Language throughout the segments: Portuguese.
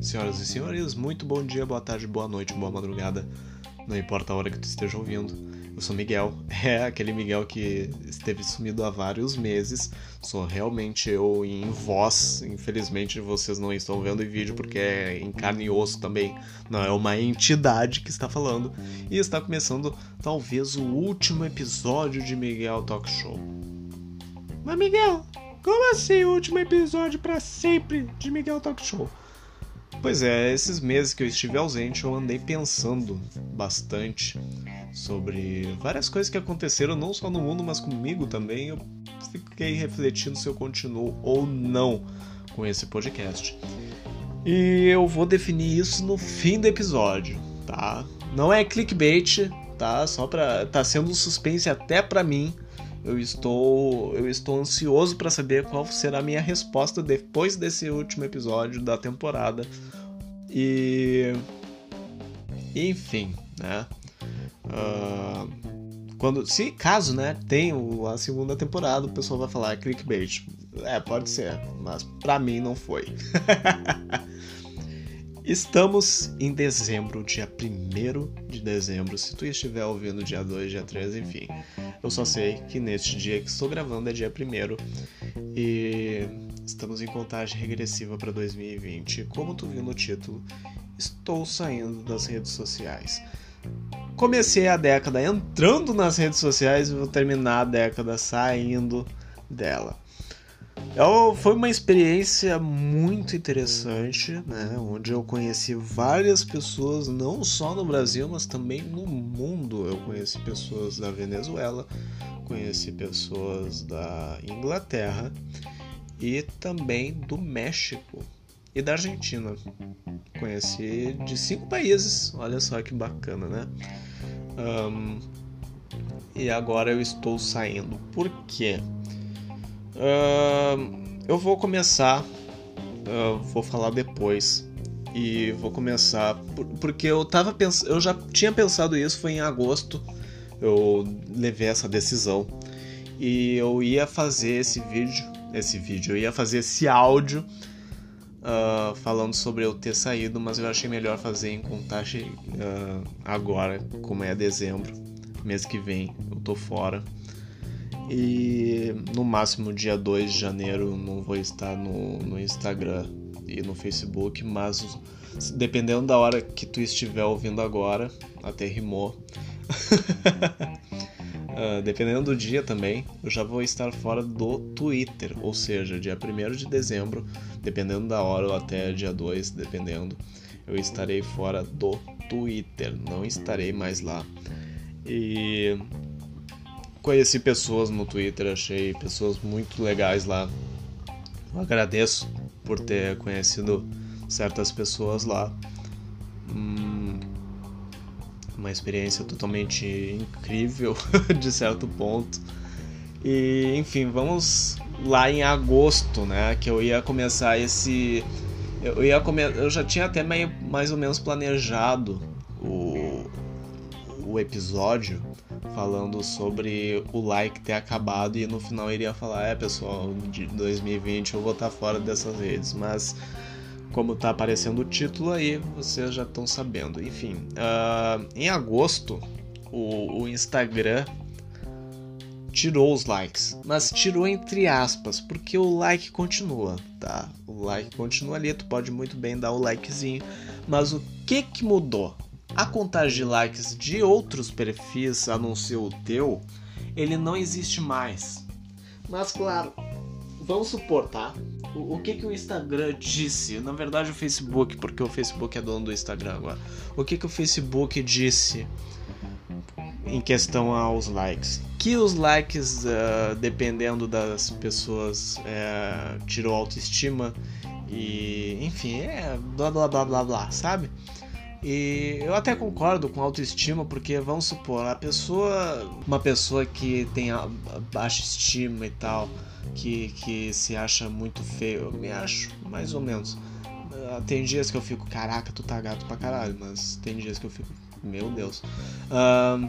Senhoras e senhores, muito bom dia, boa tarde, boa noite, boa madrugada. Não importa a hora que tu esteja ouvindo. Eu sou Miguel, é aquele Miguel que esteve sumido há vários meses. Sou realmente eu em voz. Infelizmente vocês não estão vendo em vídeo porque é em carne e osso também. Não é uma entidade que está falando. E está começando talvez o último episódio de Miguel Talk Show. Mas Miguel, como assim o último episódio para sempre de Miguel Talk Show? Pois é, esses meses que eu estive ausente, eu andei pensando bastante sobre várias coisas que aconteceram, não só no mundo, mas comigo também. Eu fiquei refletindo se eu continuo ou não com esse podcast. E eu vou definir isso no fim do episódio, tá? Não é clickbait, tá? Só pra. tá sendo um suspense até pra mim. Eu estou, eu estou ansioso para saber qual será a minha resposta depois desse último episódio da temporada. E. Enfim, né? Uh, quando, se caso, né, tem a segunda temporada, o pessoal vai falar é clickbait. É, pode ser, mas pra mim não foi. Estamos em dezembro, dia 1 de dezembro. Se tu estiver ouvindo dia 2, dia 3, enfim. Eu só sei que neste dia que estou gravando é dia 1 e estamos em contagem regressiva para 2020. Como tu viu no título, estou saindo das redes sociais. Comecei a década entrando nas redes sociais e vou terminar a década saindo dela. Eu, foi uma experiência muito interessante, né? Onde eu conheci várias pessoas, não só no Brasil, mas também no mundo. Eu conheci pessoas da Venezuela, conheci pessoas da Inglaterra e também do México e da Argentina. Conheci de cinco países, olha só que bacana, né? Um, e agora eu estou saindo. Por quê? Uh, eu vou começar, uh, vou falar depois e vou começar porque eu tava pensando, eu já tinha pensado isso, foi em agosto eu levei essa decisão e eu ia fazer esse vídeo, esse vídeo, eu ia fazer esse áudio uh, falando sobre eu ter saído, mas eu achei melhor fazer em contagem uh, agora, como é dezembro, mês que vem eu tô fora. E no máximo dia 2 de janeiro não vou estar no, no Instagram e no Facebook, mas dependendo da hora que tu estiver ouvindo agora, até rimou. uh, dependendo do dia também, eu já vou estar fora do Twitter, ou seja, dia 1 de dezembro, dependendo da hora ou até dia 2, dependendo, eu estarei fora do Twitter, não estarei mais lá. E conheci pessoas no Twitter, achei pessoas muito legais lá. Eu agradeço por ter conhecido certas pessoas lá. Hum, uma experiência totalmente incrível, de certo ponto. E enfim, vamos lá em agosto, né? Que eu ia começar esse. Eu, ia come... eu já tinha até meio, mais ou menos planejado o, o episódio falando sobre o like ter acabado e no final iria falar, é pessoal, de 2020 eu vou estar fora dessas redes, mas como tá aparecendo o título aí, vocês já estão sabendo. Enfim, uh, em agosto o, o Instagram tirou os likes, mas tirou entre aspas, porque o like continua, tá? O like continua ali, tu pode muito bem dar o likezinho, mas o que que mudou? A contagem de likes de outros perfis, a não ser o teu, ele não existe mais. Mas claro, vamos supor, tá? O, o, que que o Instagram disse? Na verdade, o Facebook, porque o Facebook é dono do Instagram agora. O que que o Facebook disse em questão aos likes? Que os likes, uh, dependendo das pessoas, uh, tirou autoestima e, enfim, é blá blá blá blá blá, sabe? E eu até concordo com autoestima, porque vamos supor, a pessoa, uma pessoa que tem baixa estima e tal, que, que se acha muito feio, eu me acho mais ou menos. Ah, tem dias que eu fico, caraca, tu tá gato pra caralho, mas tem dias que eu fico, meu Deus. Um,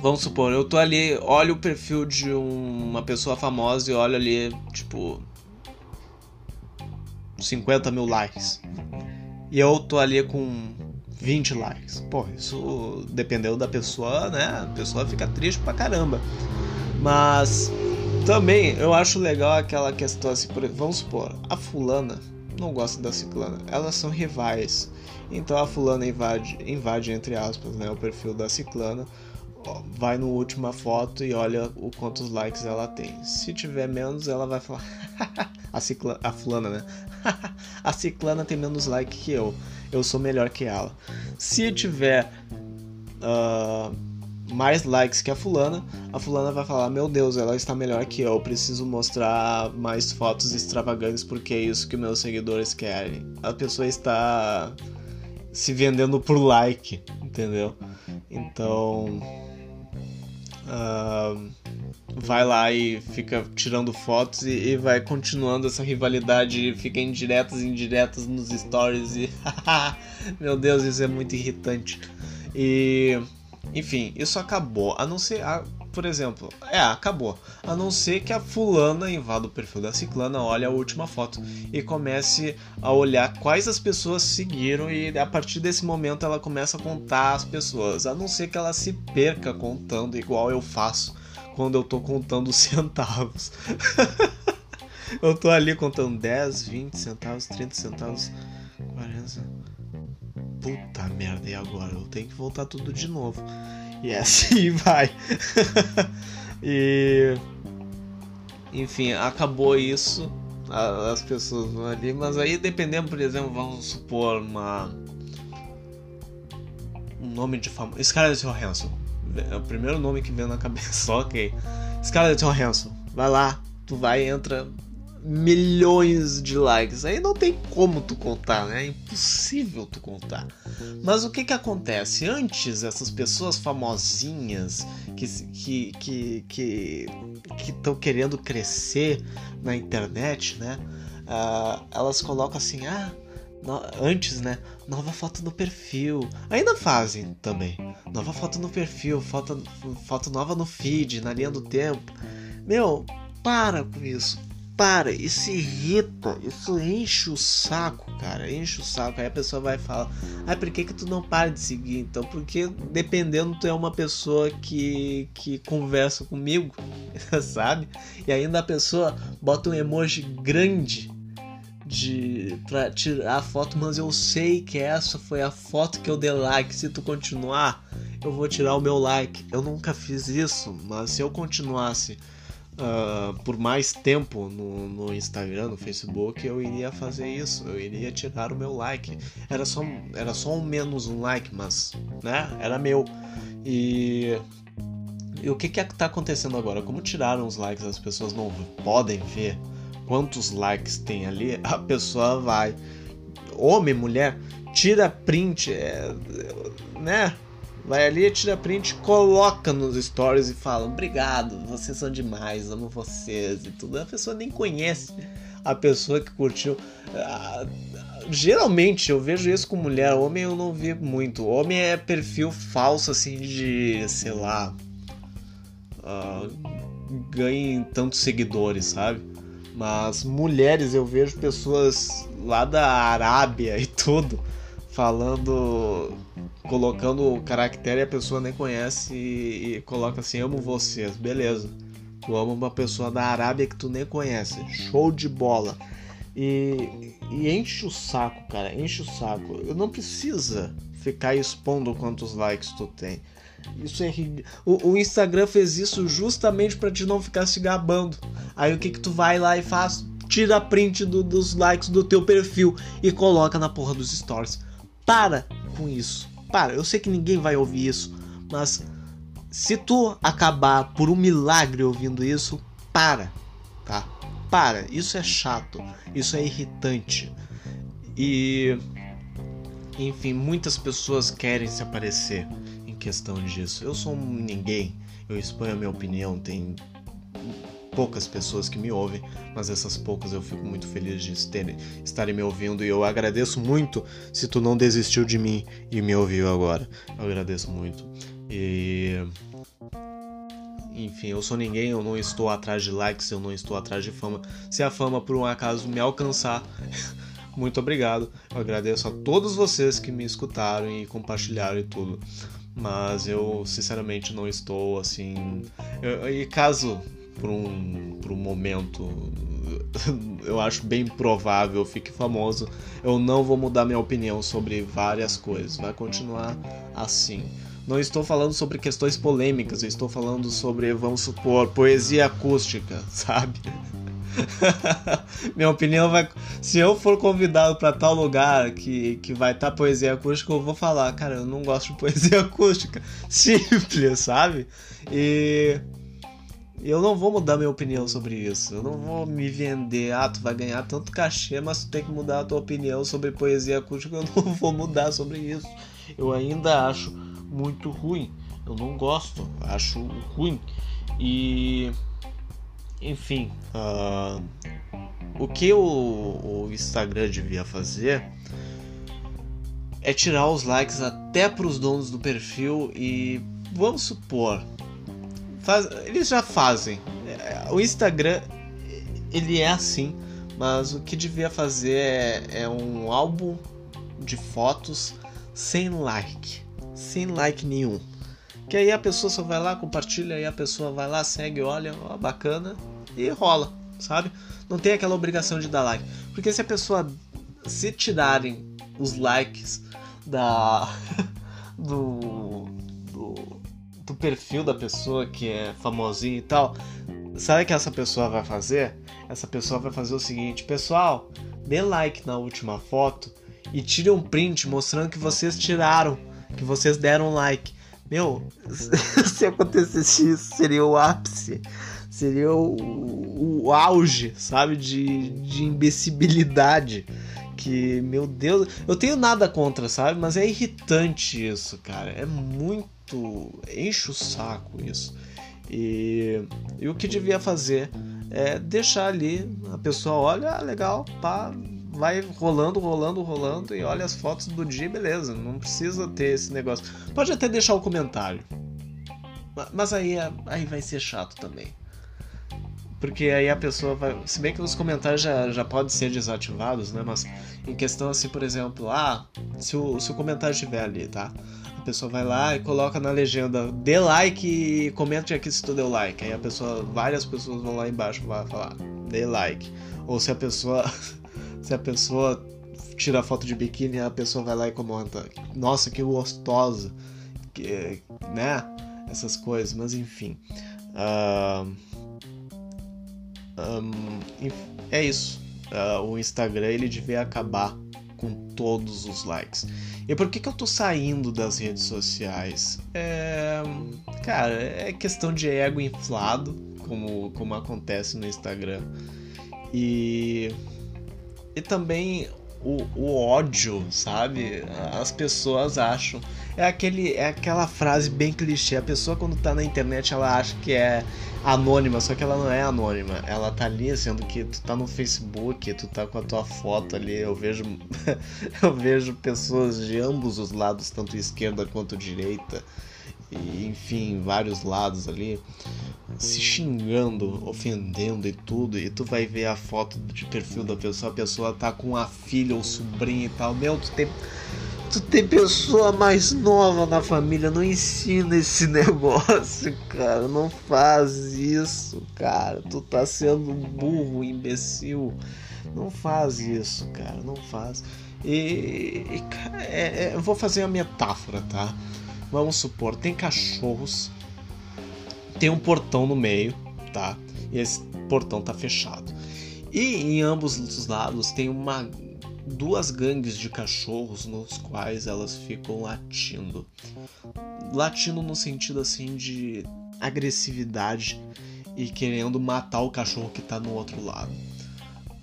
vamos supor, eu tô ali, olho o perfil de um, uma pessoa famosa e olho ali, tipo, 50 mil likes. E eu tô ali com 20 likes. Pô, isso dependendo da pessoa, né? A pessoa fica triste pra caramba. Mas também eu acho legal aquela questão assim, por, vamos supor, a fulana não gosta da ciclana, elas são rivais. Então a fulana invade, invade entre aspas, né, o perfil da ciclana, vai no última foto e olha o quantos likes ela tem. Se tiver menos, ela vai falar a ciclana, a fulana, né? a ciclana tem menos like que eu. Eu sou melhor que ela. Se tiver uh, mais likes que a fulana, a fulana vai falar: Meu Deus, ela está melhor que eu. Preciso mostrar mais fotos extravagantes porque é isso que meus seguidores querem. A pessoa está se vendendo por like, entendeu? Então. Uh, vai lá e fica tirando fotos e, e vai continuando essa rivalidade, fica em diretas e indiretas nos stories e meu Deus, isso é muito irritante. E enfim, isso acabou. A não ser. A, por exemplo, é, acabou. A não ser que a fulana invada o perfil da ciclana, olhe a última foto e comece a olhar quais as pessoas seguiram e a partir desse momento ela começa a contar as pessoas. A não ser que ela se perca contando igual eu faço quando eu tô contando centavos. eu tô ali contando 10, 20 centavos, 30 centavos, 40 puta merda, e agora? Eu tenho que voltar tudo de novo. E assim vai. e. Enfim, acabou isso. As pessoas vão ali, mas aí dependendo, por exemplo, vamos supor uma. Um nome de famoso. Scarlett Johansson. É o primeiro nome que vem na cabeça, ok. Scarlett Johansson. Vai lá, tu vai, entra, milhões de likes. Aí não tem como tu contar, né? É impossível tu contar. Mas o que que acontece? Antes, essas pessoas famosinhas que que que que estão querendo crescer na internet, né? Uh, elas colocam assim, ah, no, antes, né? Nova foto no perfil. Ainda fazem também. Nova foto no perfil, foto, foto nova no feed, na linha do tempo. Meu, para com isso para, isso irrita, isso enche o saco, cara, enche o saco. Aí a pessoa vai falar, ah, por que, que tu não para de seguir? Então, porque dependendo, tu é uma pessoa que, que conversa comigo, sabe? E ainda a pessoa bota um emoji grande de pra tirar a foto, mas eu sei que essa foi a foto que eu dei like. Se tu continuar, eu vou tirar o meu like. Eu nunca fiz isso, mas se eu continuasse uh, por mais tempo no, no, Instagram, no Facebook, eu iria fazer isso. Eu iria tirar o meu like. Era só, era só um menos um like, mas, né? Era meu. E e o que que está acontecendo agora? Como tiraram os likes, as pessoas não podem ver quantos likes tem ali. A pessoa vai, homem, mulher, tira print, é, né? Vai ali, tira print, coloca nos stories e fala: Obrigado, vocês são demais, amo vocês e tudo. A pessoa nem conhece a pessoa que curtiu. Ah, geralmente eu vejo isso com mulher, homem eu não vi muito. Homem é perfil falso, assim, de sei lá. Uh, ganhe tantos seguidores, sabe? Mas mulheres eu vejo pessoas lá da Arábia e tudo falando colocando o caractere e a pessoa nem conhece e, e, coloca assim, amo vocês, beleza. Tu ama uma pessoa da Arábia que tu nem conhece. Show de bola. E, e enche o saco, cara, enche o saco. Eu não precisa ficar expondo quantos likes tu tem. Isso é o, o Instagram fez isso justamente para te não ficar se gabando. Aí o que que tu vai lá e faz? Tira print do, dos likes do teu perfil e coloca na porra dos stories. Para com isso. Para, eu sei que ninguém vai ouvir isso, mas se tu acabar por um milagre ouvindo isso, para, tá? Para, isso é chato, isso é irritante. E enfim, muitas pessoas querem se aparecer em questão disso. Eu sou um ninguém, eu exponho a minha opinião, tem poucas pessoas que me ouvem, mas essas poucas eu fico muito feliz de terem, estarem me ouvindo e eu agradeço muito se tu não desistiu de mim e me ouviu agora. Eu agradeço muito. E enfim, eu sou ninguém, eu não estou atrás de likes, eu não estou atrás de fama. Se a fama por um acaso me alcançar, muito obrigado. Eu agradeço a todos vocês que me escutaram e compartilharam e tudo. Mas eu, sinceramente, não estou assim. Eu, e caso por um, por um momento eu acho bem provável fique famoso, eu não vou mudar minha opinião sobre várias coisas. Vai continuar assim. Não estou falando sobre questões polêmicas, eu estou falando sobre, vamos supor, poesia acústica, sabe? Minha opinião vai. Se eu for convidado para tal lugar que, que vai estar tá poesia acústica, eu vou falar, cara, eu não gosto de poesia acústica. Simples, sabe? E. Eu não vou mudar minha opinião sobre isso. Eu não vou me vender. Ah, tu vai ganhar tanto cachê, mas tu tem que mudar a tua opinião sobre poesia acústica. Eu não vou mudar sobre isso. Eu ainda acho muito ruim. Eu não gosto. Acho ruim. E enfim, uh, o que o, o, Instagram devia fazer é tirar os likes até para os donos do perfil e vamos supor, faz, eles já fazem. O Instagram ele é assim, mas o que devia fazer é, é um álbum de fotos sem like, sem like nenhum. Que aí a pessoa só vai lá, compartilha, aí a pessoa vai lá, segue, olha, ó, bacana, e rola, sabe? Não tem aquela obrigação de dar like. Porque se a pessoa. Se tirarem os likes da. do. Do perfil da pessoa que é famosinha e tal. Sabe o que essa pessoa vai fazer? Essa pessoa vai fazer o seguinte, pessoal, dê like na última foto e tire um print mostrando que vocês tiraram, que vocês deram like. Meu, se acontecesse isso, seria o ápice. Seria o, o auge, sabe? De, de imbecilidade. Que, meu Deus, eu tenho nada contra, sabe? Mas é irritante isso, cara. É muito. Enche o saco isso. E, e o que devia fazer é deixar ali, a pessoa olha, ah, legal, pá, vai rolando, rolando, rolando e olha as fotos do dia, beleza. Não precisa ter esse negócio. Pode até deixar o comentário. Mas aí, aí vai ser chato também. Porque aí a pessoa vai. Se bem que os comentários já, já podem ser desativados, né? Mas em questão assim, por exemplo, ah, se o, se o comentário estiver ali, tá? A pessoa vai lá e coloca na legenda, dê like e comente aqui se tu deu like. Aí a pessoa, várias pessoas vão lá embaixo vai falar, dê like. Ou se a pessoa Se a pessoa tira foto de biquíni, a pessoa vai lá e comenta: Nossa, que gostosa, que, né? Essas coisas, mas enfim. Uh, um, é isso. Uh, o Instagram ele devia acabar todos os likes. E por que, que eu tô saindo das redes sociais? É, cara, é questão de ego inflado, como, como acontece no Instagram. E e também o, o, ódio, sabe? As pessoas acham. É, aquele, é aquela frase bem clichê. A pessoa, quando tá na internet, ela acha que é anônima, só que ela não é anônima. Ela tá ali, sendo que tu tá no Facebook, tu tá com a tua foto ali. Eu vejo, eu vejo pessoas de ambos os lados, tanto esquerda quanto direita, e, enfim, vários lados ali se xingando, ofendendo e tudo, e tu vai ver a foto de perfil da pessoa, a pessoa tá com a filha ou sobrinha e tal. Meu, tu tem, tu tem pessoa mais nova na família, não ensina esse negócio, cara. Não faz isso, cara. Tu tá sendo burro, imbecil. Não faz isso, cara. Não faz. E, e é, é, vou fazer a metáfora, tá? Vamos supor, tem cachorros tem um portão no meio, tá? E esse portão tá fechado. E em ambos os lados tem uma duas gangues de cachorros nos quais elas ficam latindo. Latindo no sentido assim de agressividade e querendo matar o cachorro que tá no outro lado.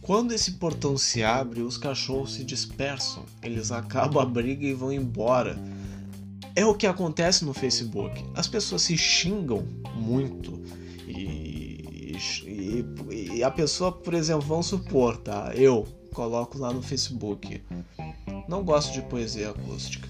Quando esse portão se abre, os cachorros se dispersam, eles acabam a briga e vão embora é o que acontece no Facebook. As pessoas se xingam muito e, e, e, a pessoa, por exemplo, vamos supor, tá? Eu coloco lá no Facebook. Não gosto de poesia acústica.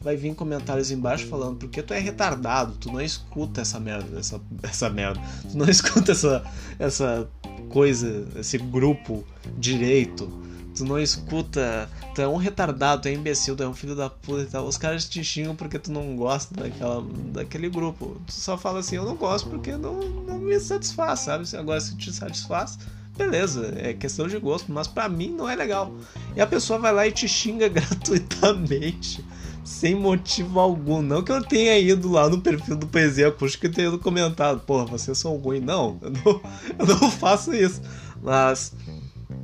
Vai vir comentários embaixo falando porque tu é retardado, tu não escuta essa merda, essa, essa merda. Tu não escuta essa, essa coisa, esse grupo direito. tu não escuta, tu é um retardado, tu é imbecil, tu é um filho da puta e tal. Os caras te xingam porque tu não gosta daquela, daquele grupo. Tu só fala assim, eu não gosto porque não, não me satisfaz, sabe? Agora se te satisfaz, beleza, é questão de gosto, mas para mim não é legal. E a pessoa vai lá e te xinga gratuitamente, sem motivo algum. Não que eu tenha ido lá no perfil do Poesia Acústica e tenha ido comentado, porra, vocês são ruins. Não, eu não, eu não faço isso. Mas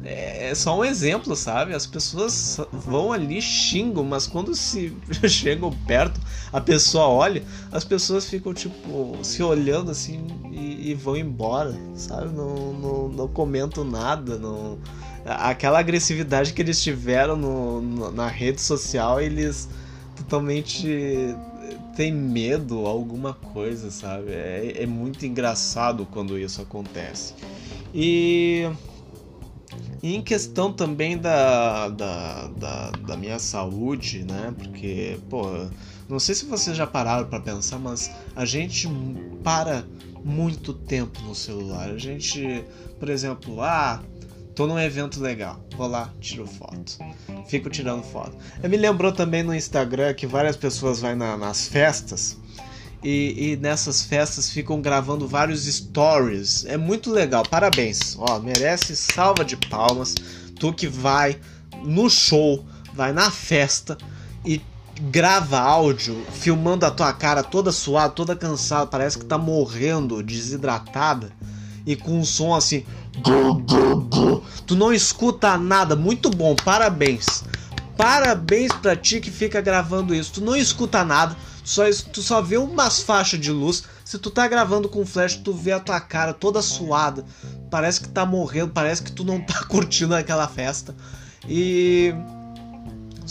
é, é só um exemplo, sabe? As pessoas vão ali, xingam, mas quando se chegam perto, a pessoa olha, as pessoas ficam, tipo, se olhando assim e, e vão embora, sabe? Não, não, não comentam nada, não... Aquela agressividade que eles tiveram no, no, na rede social, eles totalmente têm medo, alguma coisa, sabe? É, é muito engraçado quando isso acontece. E e em questão também da, da, da, da, minha saúde, né? Porque, pô, não sei se vocês já pararam para pensar, mas a gente para muito tempo no celular. A gente, por exemplo, ah, tô num evento legal, vou lá, tiro foto. Fico tirando foto. Eu me lembrou também no Instagram que várias pessoas vão na, nas festas e, e, nessas festas ficam gravando vários stories. É muito legal, parabéns. Ó, merece salva de palmas. Tu que vai no show, vai na festa e grava áudio filmando a tua cara toda suada, toda cansada, parece que tá morrendo, desidratada e com um som assim. Tu não escuta nada, muito bom, parabéns. Parabéns pra ti que fica gravando isso. Tu não escuta nada, só, tu só vê umas faixas de luz. Se tu tá gravando com flash, tu vê a tua cara toda suada. Parece que tá morrendo, parece que tu não tá curtindo aquela festa. E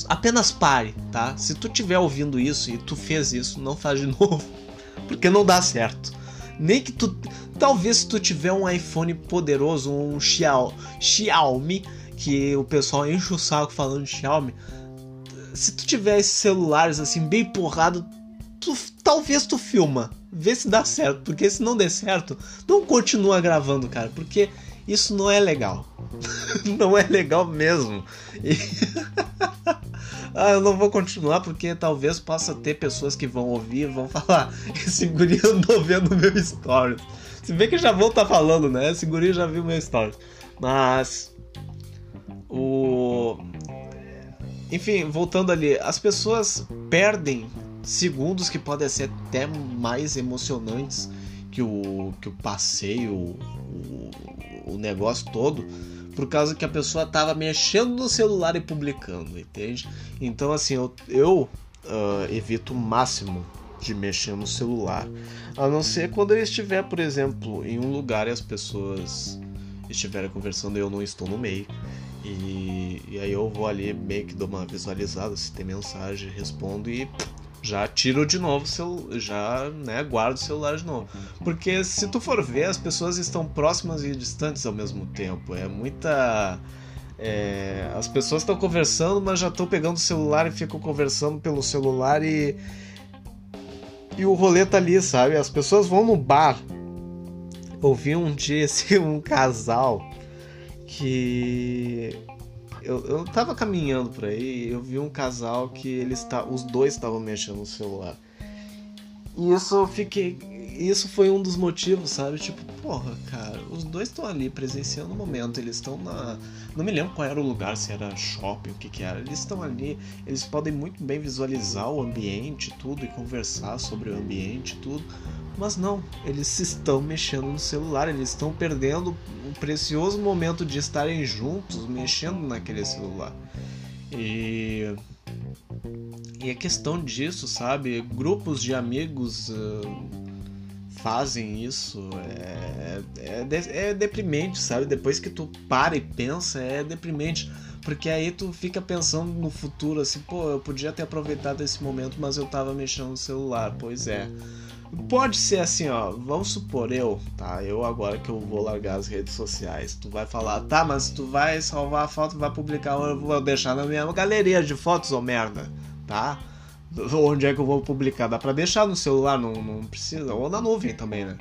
apenas pare, tá? Se tu tiver ouvindo isso e tu fez isso, não faz de novo, porque não dá certo. Nem que tu, talvez se tu tiver um iPhone poderoso, um Xiaomi, que o pessoal enche o saco falando de Xiaomi, se tu tiver esses celulares assim bem porrado, tu, talvez tu filma, vê se dá certo, porque se não der certo, não continua gravando, cara, porque isso não é legal. não é legal mesmo. E... ah, eu não vou continuar porque talvez possa ter pessoas que vão ouvir vão falar: esse guri andou vendo meu stories. Se bem que já vão estar tá falando, né? Esse guri já viu meu stories. Mas. O. Enfim, voltando ali, as pessoas perdem segundos que podem ser até mais emocionantes que o, que o passeio, o, o negócio todo, por causa que a pessoa estava mexendo no celular e publicando, entende? Então, assim, eu, eu uh, evito o máximo de mexer no celular, a não ser quando eu estiver, por exemplo, em um lugar e as pessoas estiverem conversando e eu não estou no meio. E, e aí eu vou ali meio que dou uma visualizada se tem mensagem, respondo e já tiro de novo, já né, guardo o celular de novo. Porque se tu for ver, as pessoas estão próximas e distantes ao mesmo tempo. É muita. É, as pessoas estão conversando, mas já estão pegando o celular e ficam conversando pelo celular e. E o rolê tá ali, sabe? As pessoas vão no bar. Ouvi um dia assim, um casal que eu, eu tava caminhando por aí eu vi um casal que eles tá, os dois estavam mexendo no celular. E isso eu fiquei. Isso foi um dos motivos, sabe? Tipo, porra, cara, os dois estão ali presenciando o momento, eles estão na. Não me lembro qual era o lugar, se era shopping, o que que era. Eles estão ali, eles podem muito bem visualizar o ambiente, tudo, e conversar sobre o ambiente, tudo. Mas não, eles estão mexendo no celular, eles estão perdendo o precioso momento de estarem juntos mexendo naquele celular. E e a questão disso, sabe? Grupos de amigos uh, fazem isso. É, é, é, deprimente, sabe? Depois que tu para e pensa, é deprimente. Porque aí tu fica pensando no futuro, assim, pô, eu podia ter aproveitado esse momento, mas eu tava mexendo no celular. Pois é. Pode ser assim, ó. Vamos supor, eu, tá? Eu agora que eu vou largar as redes sociais. Tu vai falar, tá, mas tu vai salvar a foto, vai publicar, eu vou deixar na minha galeria de fotos, ô merda, tá? Onde é que eu vou publicar? Dá pra deixar no celular, não, não precisa. Ou na nuvem também, né?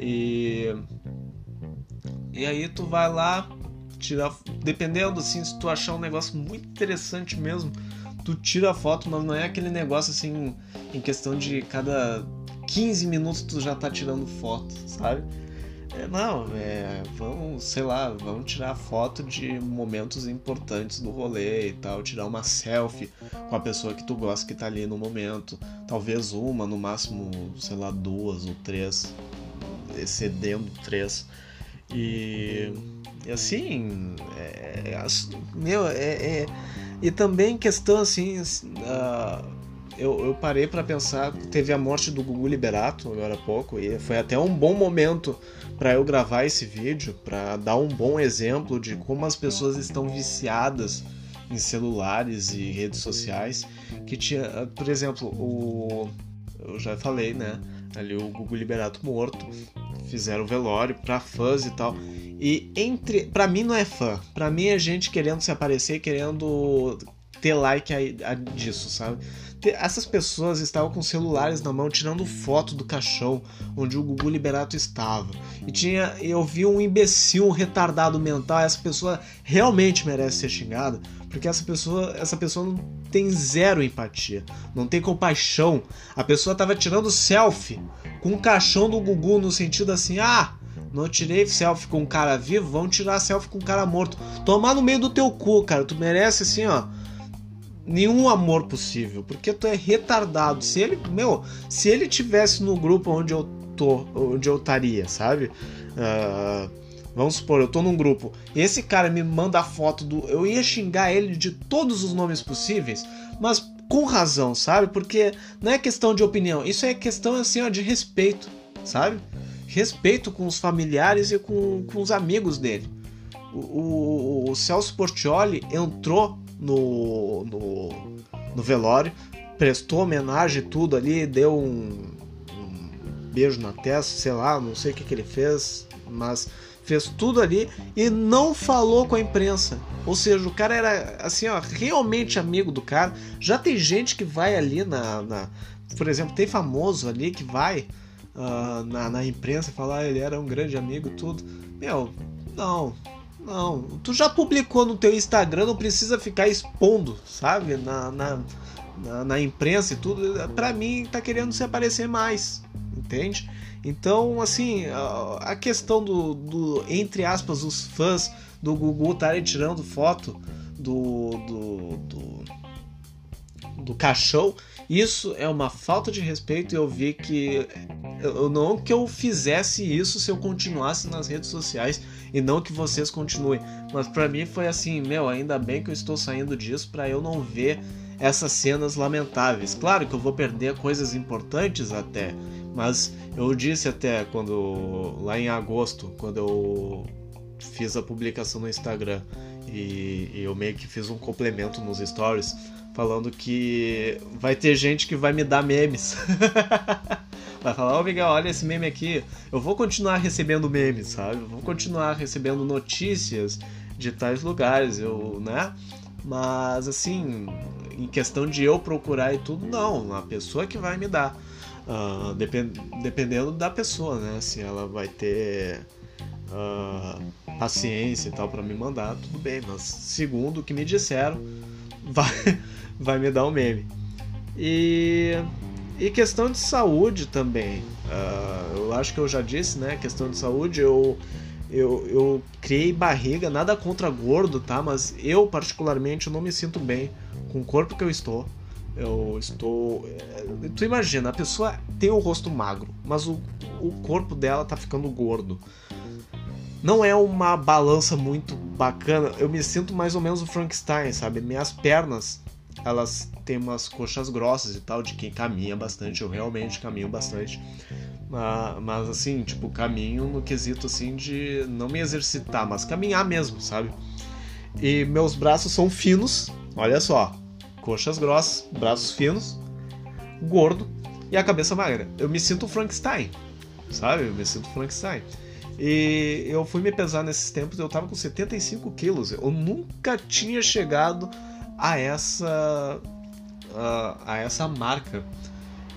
E. E aí tu vai lá, tirar. Dependendo, assim, se tu achar um negócio muito interessante mesmo, tu tira a foto, mas não é aquele negócio assim, em questão de cada 15 minutos tu já tá tirando foto, sabe? É, não, é, vamos, sei lá, vamos tirar foto de momentos importantes do rolê e tal, tirar uma selfie com a pessoa que tu gosta que tá ali no momento. Talvez uma, no máximo, sei lá, duas ou três, excedendo três. E, assim, é, é meu, é, é, E também questão assim. Uh, eu, eu parei para pensar, teve a morte do Gugu Liberato agora há pouco, e foi até um bom momento para eu gravar esse vídeo, para dar um bom exemplo de como as pessoas estão viciadas em celulares e redes sociais, que tinha, por exemplo, o eu já falei, né, ali o Gugu Liberato morto, fizeram o velório para fãs e tal. E entre, para mim não é fã, para mim é gente querendo se aparecer, querendo ter like a, a disso, sabe? Essas pessoas estavam com celulares na mão tirando foto do caixão onde o Gugu Liberato estava. E tinha, eu vi um imbecil, um retardado mental, essa pessoa realmente merece ser xingada, porque essa pessoa, essa pessoa não tem zero empatia, não tem compaixão. A pessoa estava tirando selfie com o caixão do Gugu no sentido assim: "Ah, não tirei selfie com um cara vivo, vão tirar selfie com um cara morto. Tomar no meio do teu cu, cara. Tu merece assim, ó nenhum amor possível, porque tu é retardado. Se ele, meu, se ele tivesse no grupo onde eu tô, onde eu estaria, sabe? Uh, vamos supor, eu tô num grupo esse cara me manda a foto do. Eu ia xingar ele de todos os nomes possíveis, mas com razão, sabe? Porque não é questão de opinião, isso é questão assim, ó, de respeito, sabe? Respeito com os familiares e com, com os amigos dele. O, o, o Celso Portioli entrou no, no, no velório, prestou homenagem tudo ali, deu um, um, beijo na testa, sei lá, não sei o que, que ele fez, mas fez tudo ali e não falou com a imprensa. Ou seja, o cara era assim, ó, realmente amigo do cara. Já tem gente que vai ali na. na por exemplo, tem famoso ali que vai uh, na, na imprensa falar ah, ele era um grande amigo, tudo. Meu, não, não, tu já publicou no teu Instagram, não precisa ficar expondo, sabe? Na, na, na, na imprensa e tudo. Pra mim, tá querendo se aparecer mais, entende? Então, assim, a questão do, do entre aspas, os fãs do Gugu estarem tirando foto do, do, do, do isso é uma falta de respeito e eu vi que eu não que eu fizesse isso se eu continuasse nas redes sociais e não que vocês continuem, mas para mim foi assim, meu, ainda bem que eu estou saindo disso para eu não ver essas cenas lamentáveis. Claro que eu vou perder coisas importantes até, mas eu disse até quando lá em agosto, quando eu fiz a publicação no Instagram e, e eu meio que fiz um complemento nos stories falando que vai ter gente que vai me dar memes. vai falar, ô Miguel, olha esse meme aqui. Eu vou continuar recebendo memes, sabe? Eu vou continuar recebendo notícias de tais lugares, eu, né? Mas assim, em questão de eu procurar e tudo, não. A pessoa que vai me dar. Uh, depend, dependendo da pessoa, né? Se ela vai ter uh, paciência e tal para me mandar, tudo bem. Mas segundo o que me disseram, vai, vai me dar um meme. E, e questão de saúde também. Uh, eu acho que eu já disse, né? Questão de saúde, eu, eu, eu criei barriga, nada contra gordo, tá? Mas eu, particularmente, não me sinto bem com o corpo que eu estou. Eu estou. Eh, tu imagina, a pessoa tem o rosto magro, mas o, o corpo dela tá ficando gordo. Não é uma balança muito bacana. Eu me sinto mais ou menos o Frankenstein, sabe? Minhas pernas elas têm umas coxas grossas e tal, de quem caminha bastante. Eu realmente caminho bastante. Mas, assim, tipo, caminho no quesito assim de não me exercitar, mas caminhar mesmo, sabe? E meus braços são finos, olha só. Coxas grossas, braços finos, gordo e a cabeça magra. Eu me sinto Frankenstein, sabe? Eu me sinto Frankenstein. E eu fui me pesar nesses tempos, eu tava com 75 quilos. Eu nunca tinha chegado a essa a, a essa marca.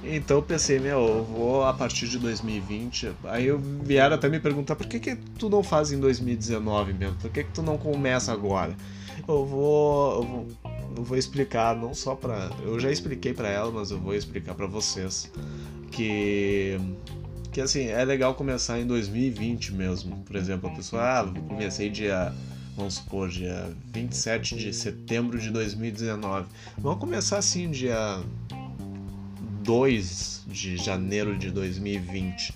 Então eu pensei, meu, eu vou a partir de 2020. Aí vieram até me perguntar por que, que tu não faz em 2019 mesmo? Por que, que tu não começa agora? Eu vou, eu vou, eu vou explicar, não só pra. Eu já expliquei para ela, mas eu vou explicar para vocês que. Que assim, é legal começar em 2020 mesmo. Por exemplo, a pessoa, ah, comecei dia vamos supor, dia 27 de setembro de 2019. Vamos começar assim, dia 2 de janeiro de 2020.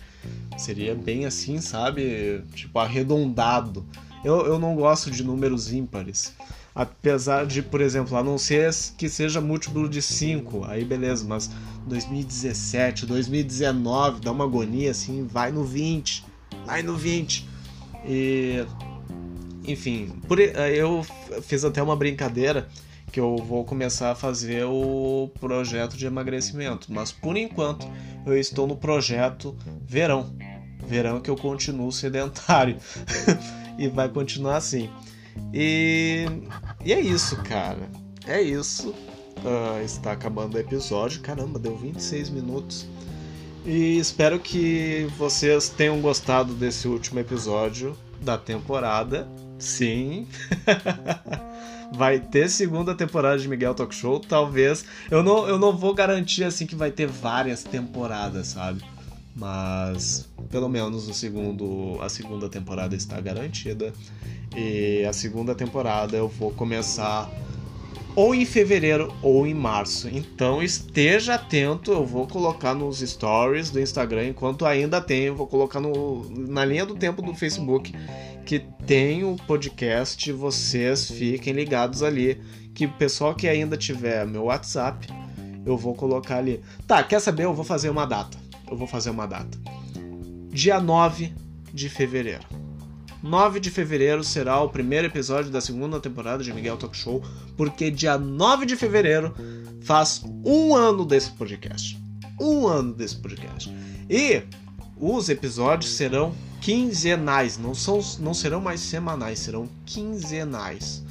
Seria bem assim, sabe? Tipo, arredondado. Eu, eu não gosto de números ímpares. Apesar de, por exemplo, a não ser que seja múltiplo de 5, aí beleza, mas 2017, 2019, dá uma agonia assim, vai no 20, vai no 20. E. Enfim, por, eu fiz até uma brincadeira que eu vou começar a fazer o projeto de emagrecimento. Mas por enquanto eu estou no projeto verão. Verão que eu continuo sedentário. e vai continuar assim. E, e é isso, cara. É isso. Uh, está acabando o episódio. Caramba, deu 26 minutos. E espero que vocês tenham gostado desse último episódio da temporada. Sim. vai ter segunda temporada de Miguel Talk Show, talvez. Eu não, eu não vou garantir assim que vai ter várias temporadas, sabe? Mas pelo menos o segundo, a segunda temporada está garantida. E a segunda temporada eu vou começar ou em fevereiro ou em março. Então esteja atento, eu vou colocar nos stories do Instagram enquanto ainda tem, vou colocar no, na linha do tempo do Facebook que tem o podcast, vocês fiquem ligados ali, que o pessoal que ainda tiver meu WhatsApp, eu vou colocar ali. Tá, quer saber? Eu vou fazer uma data. Eu vou fazer uma data. Dia 9 de fevereiro. 9 de fevereiro será o primeiro episódio da segunda temporada de Miguel Talk Show, porque dia 9 de fevereiro faz um ano desse podcast. Um ano desse podcast. E os episódios serão quinzenais, não, são, não serão mais semanais, serão quinzenais.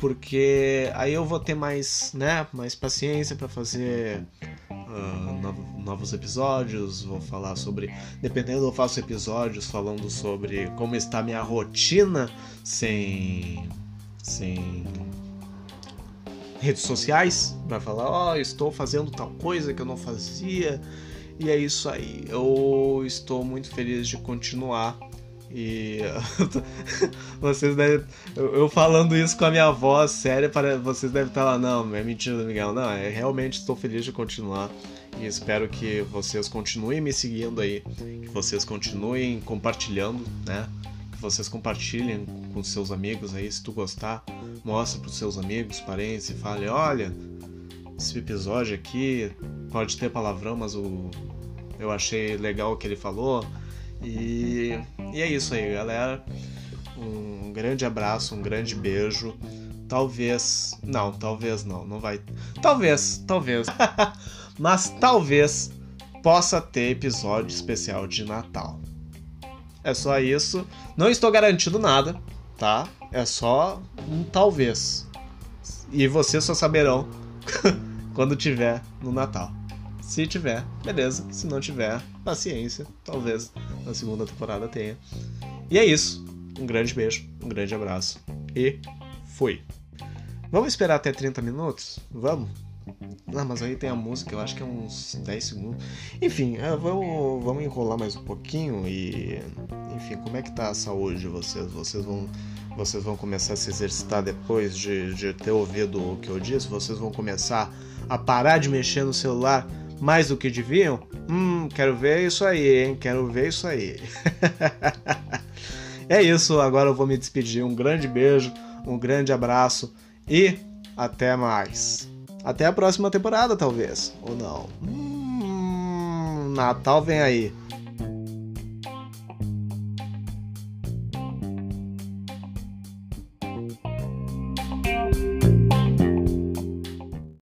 Porque aí eu vou ter mais, né, mais paciência para fazer uh, novos episódios, vou falar sobre. Dependendo, eu faço episódios falando sobre como está minha rotina sem. sem. redes sociais, para falar, ó, oh, estou fazendo tal coisa que eu não fazia. E é isso aí. Eu estou muito feliz de continuar. E vocês devem. Eu falando isso com a minha voz séria, para vocês devem estar lá, não, é mentira do Miguel. Não, é realmente estou feliz de continuar. E espero que vocês continuem me seguindo aí, que vocês continuem compartilhando, né? Que vocês compartilhem com seus amigos aí, se tu gostar, mostra para os seus amigos, parentes e fale, olha, esse episódio aqui pode ter palavrão, mas o eu achei legal o que ele falou. E, e é isso aí, galera. Um grande abraço, um grande beijo. Talvez. Não, talvez não. Não vai. Talvez, talvez. Mas talvez possa ter episódio especial de Natal. É só isso. Não estou garantindo nada, tá? É só um talvez. E vocês só saberão quando tiver no Natal. Se tiver, beleza. Se não tiver, paciência. Talvez na segunda temporada tenha. E é isso. Um grande beijo, um grande abraço e fui. Vamos esperar até 30 minutos? Vamos? Não, mas aí tem a música, eu acho que é uns 10 segundos. Enfim, é, vamos, vamos enrolar mais um pouquinho e. Enfim, como é que tá a saúde de vocês? Vocês vão, vocês vão começar a se exercitar depois de, de ter ouvido o que eu disse? Vocês vão começar a parar de mexer no celular mais do que deviam? Hum, quero ver isso aí, hein? Quero ver isso aí. é isso, agora eu vou me despedir. Um grande beijo, um grande abraço e até mais. Até a próxima temporada, talvez. Ou não. Hum, Natal vem aí.